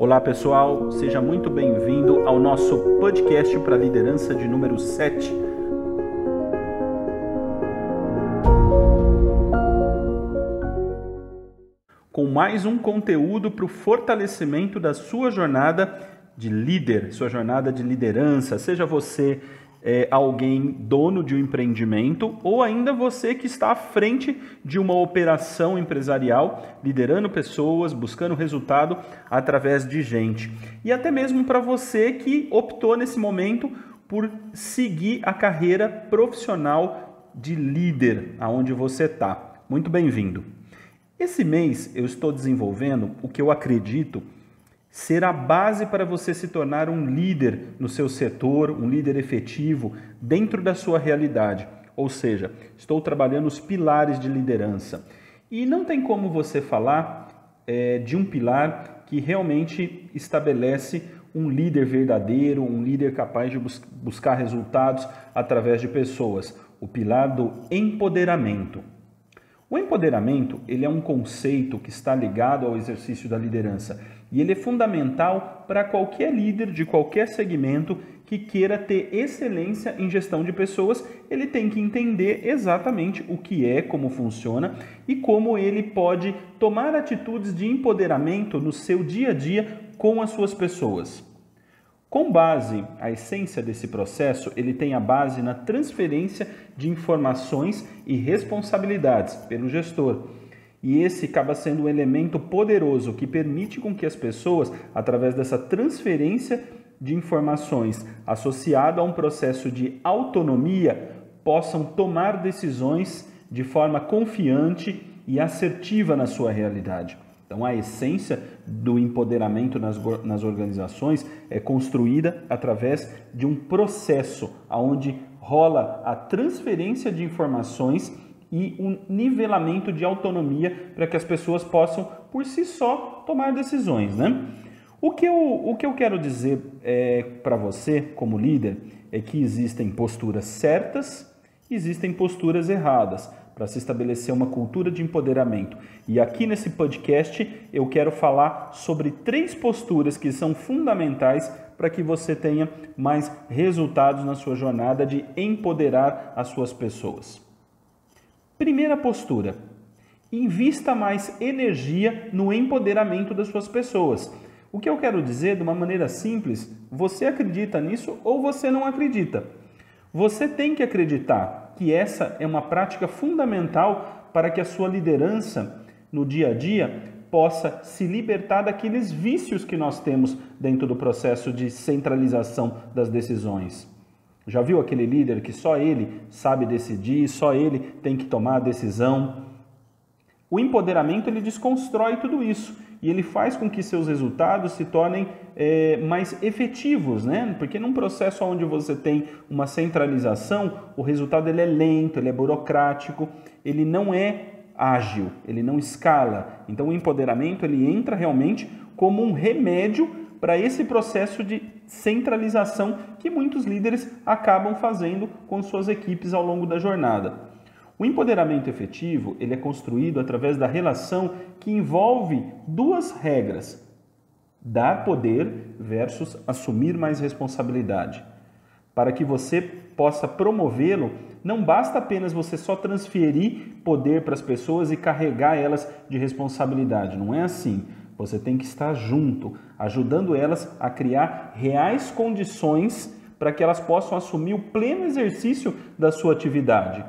Olá pessoal, seja muito bem-vindo ao nosso podcast para liderança de número 7. Com mais um conteúdo para o fortalecimento da sua jornada de líder, sua jornada de liderança, seja você é, alguém dono de um empreendimento ou ainda você que está à frente de uma operação empresarial, liderando pessoas, buscando resultado através de gente. E até mesmo para você que optou nesse momento por seguir a carreira profissional de líder aonde você está. Muito bem-vindo. Esse mês eu estou desenvolvendo o que eu acredito ser a base para você se tornar um líder no seu setor, um líder efetivo dentro da sua realidade. Ou seja, estou trabalhando os pilares de liderança. E não tem como você falar é, de um pilar que realmente estabelece um líder verdadeiro, um líder capaz de bus buscar resultados através de pessoas. O pilar do empoderamento. O empoderamento ele é um conceito que está ligado ao exercício da liderança e ele é fundamental para qualquer líder de qualquer segmento que queira ter excelência em gestão de pessoas, ele tem que entender exatamente o que é, como funciona e como ele pode tomar atitudes de empoderamento no seu dia a dia com as suas pessoas. Com base, a essência desse processo, ele tem a base na transferência de informações e responsabilidades pelo gestor. E esse acaba sendo um elemento poderoso que permite com que as pessoas, através dessa transferência de informações associada a um processo de autonomia, possam tomar decisões de forma confiante e assertiva na sua realidade. Então, a essência do empoderamento nas, nas organizações é construída através de um processo onde rola a transferência de informações e um nivelamento de autonomia para que as pessoas possam, por si só, tomar decisões. Né? O, que eu, o que eu quero dizer é, para você, como líder, é que existem posturas certas, existem posturas erradas para se estabelecer uma cultura de empoderamento. E aqui nesse podcast eu quero falar sobre três posturas que são fundamentais para que você tenha mais resultados na sua jornada de empoderar as suas pessoas. Primeira postura: invista mais energia no empoderamento das suas pessoas. O que eu quero dizer de uma maneira simples, você acredita nisso ou você não acredita. Você tem que acreditar que essa é uma prática fundamental para que a sua liderança no dia a dia possa se libertar daqueles vícios que nós temos dentro do processo de centralização das decisões. Já viu aquele líder que só ele sabe decidir, só ele tem que tomar a decisão? O empoderamento ele desconstrói tudo isso e ele faz com que seus resultados se tornem é, mais efetivos, né? Porque num processo onde você tem uma centralização, o resultado ele é lento, ele é burocrático, ele não é ágil, ele não escala. Então o empoderamento ele entra realmente como um remédio para esse processo de centralização que muitos líderes acabam fazendo com suas equipes ao longo da jornada. O empoderamento efetivo ele é construído através da relação que envolve duas regras: dar poder versus assumir mais responsabilidade. Para que você possa promovê-lo, não basta apenas você só transferir poder para as pessoas e carregar elas de responsabilidade. Não é assim. Você tem que estar junto, ajudando elas a criar reais condições para que elas possam assumir o pleno exercício da sua atividade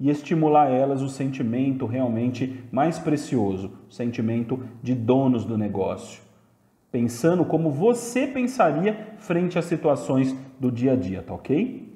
e estimular elas o sentimento realmente mais precioso, o sentimento de donos do negócio. Pensando como você pensaria frente às situações do dia a dia, tá ok?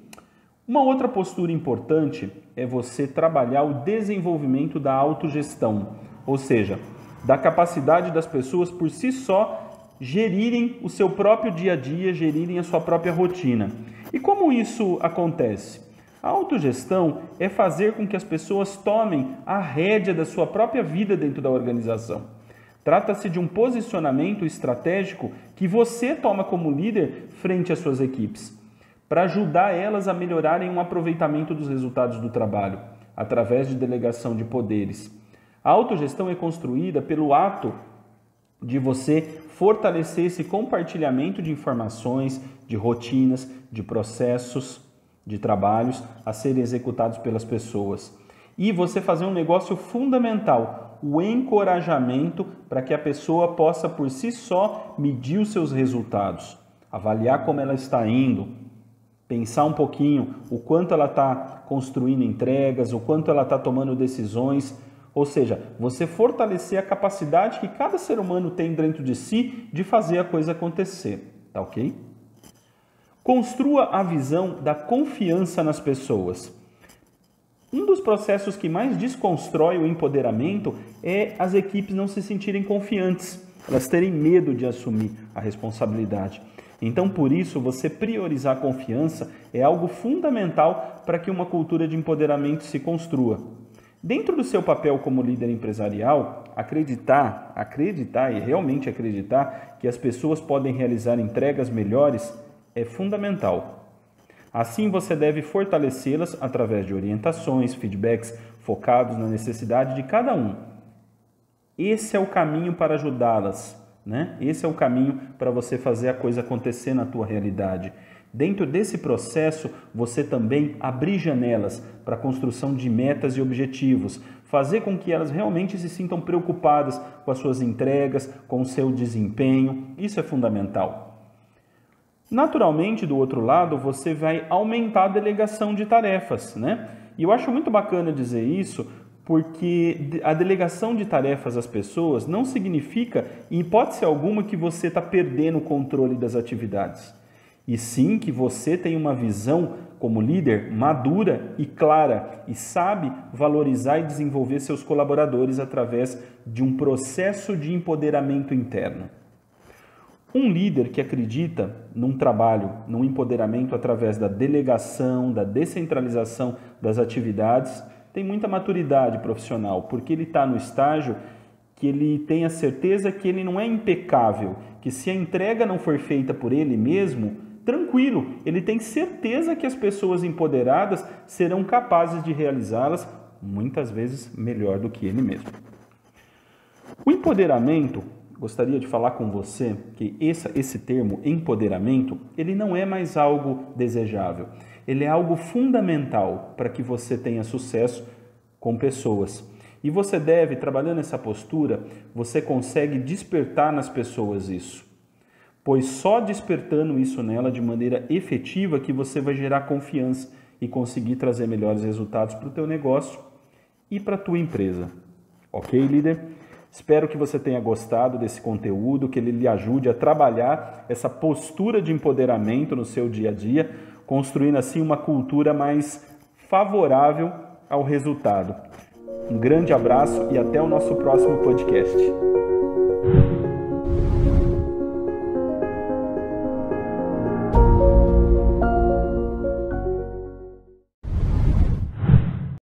Uma outra postura importante é você trabalhar o desenvolvimento da autogestão, ou seja, da capacidade das pessoas por si só gerirem o seu próprio dia a dia, gerirem a sua própria rotina. E como isso acontece? A autogestão é fazer com que as pessoas tomem a rédea da sua própria vida dentro da organização. Trata-se de um posicionamento estratégico que você toma como líder frente às suas equipes, para ajudar elas a melhorarem o um aproveitamento dos resultados do trabalho, através de delegação de poderes. A autogestão é construída pelo ato de você fortalecer esse compartilhamento de informações, de rotinas, de processos, de trabalhos a serem executados pelas pessoas. E você fazer um negócio fundamental, o encorajamento para que a pessoa possa por si só medir os seus resultados, avaliar como ela está indo, pensar um pouquinho o quanto ela está construindo entregas, o quanto ela está tomando decisões. Ou seja, você fortalecer a capacidade que cada ser humano tem dentro de si de fazer a coisa acontecer. Tá ok? Construa a visão da confiança nas pessoas. Um dos processos que mais desconstrói o empoderamento é as equipes não se sentirem confiantes, elas terem medo de assumir a responsabilidade. Então, por isso, você priorizar a confiança é algo fundamental para que uma cultura de empoderamento se construa. Dentro do seu papel como líder empresarial, acreditar, acreditar e realmente acreditar que as pessoas podem realizar entregas melhores é fundamental. Assim, você deve fortalecê-las através de orientações, feedbacks focados na necessidade de cada um. Esse é o caminho para ajudá-las né? Esse é o caminho para você fazer a coisa acontecer na tua realidade. Dentro desse processo, você também abrir janelas para a construção de metas e objetivos, fazer com que elas realmente se sintam preocupadas com as suas entregas, com o seu desempenho. Isso é fundamental. Naturalmente, do outro lado, você vai aumentar a delegação de tarefas, né? E eu acho muito bacana dizer isso, porque a delegação de tarefas às pessoas não significa, em hipótese alguma, que você está perdendo o controle das atividades. E sim que você tem uma visão como líder madura e clara e sabe valorizar e desenvolver seus colaboradores através de um processo de empoderamento interno. Um líder que acredita num trabalho, num empoderamento através da delegação, da descentralização das atividades, tem muita maturidade profissional, porque ele está no estágio que ele tem a certeza que ele não é impecável, que se a entrega não for feita por ele mesmo, tranquilo, ele tem certeza que as pessoas empoderadas serão capazes de realizá-las muitas vezes melhor do que ele mesmo. O empoderamento, gostaria de falar com você que esse, esse termo empoderamento, ele não é mais algo desejável ele é algo fundamental para que você tenha sucesso com pessoas. E você deve, trabalhando essa postura, você consegue despertar nas pessoas isso. Pois só despertando isso nela de maneira efetiva que você vai gerar confiança e conseguir trazer melhores resultados para o teu negócio e para a tua empresa. Ok, líder? Espero que você tenha gostado desse conteúdo, que ele lhe ajude a trabalhar essa postura de empoderamento no seu dia a dia construindo assim uma cultura mais favorável ao resultado. Um grande abraço e até o nosso próximo podcast.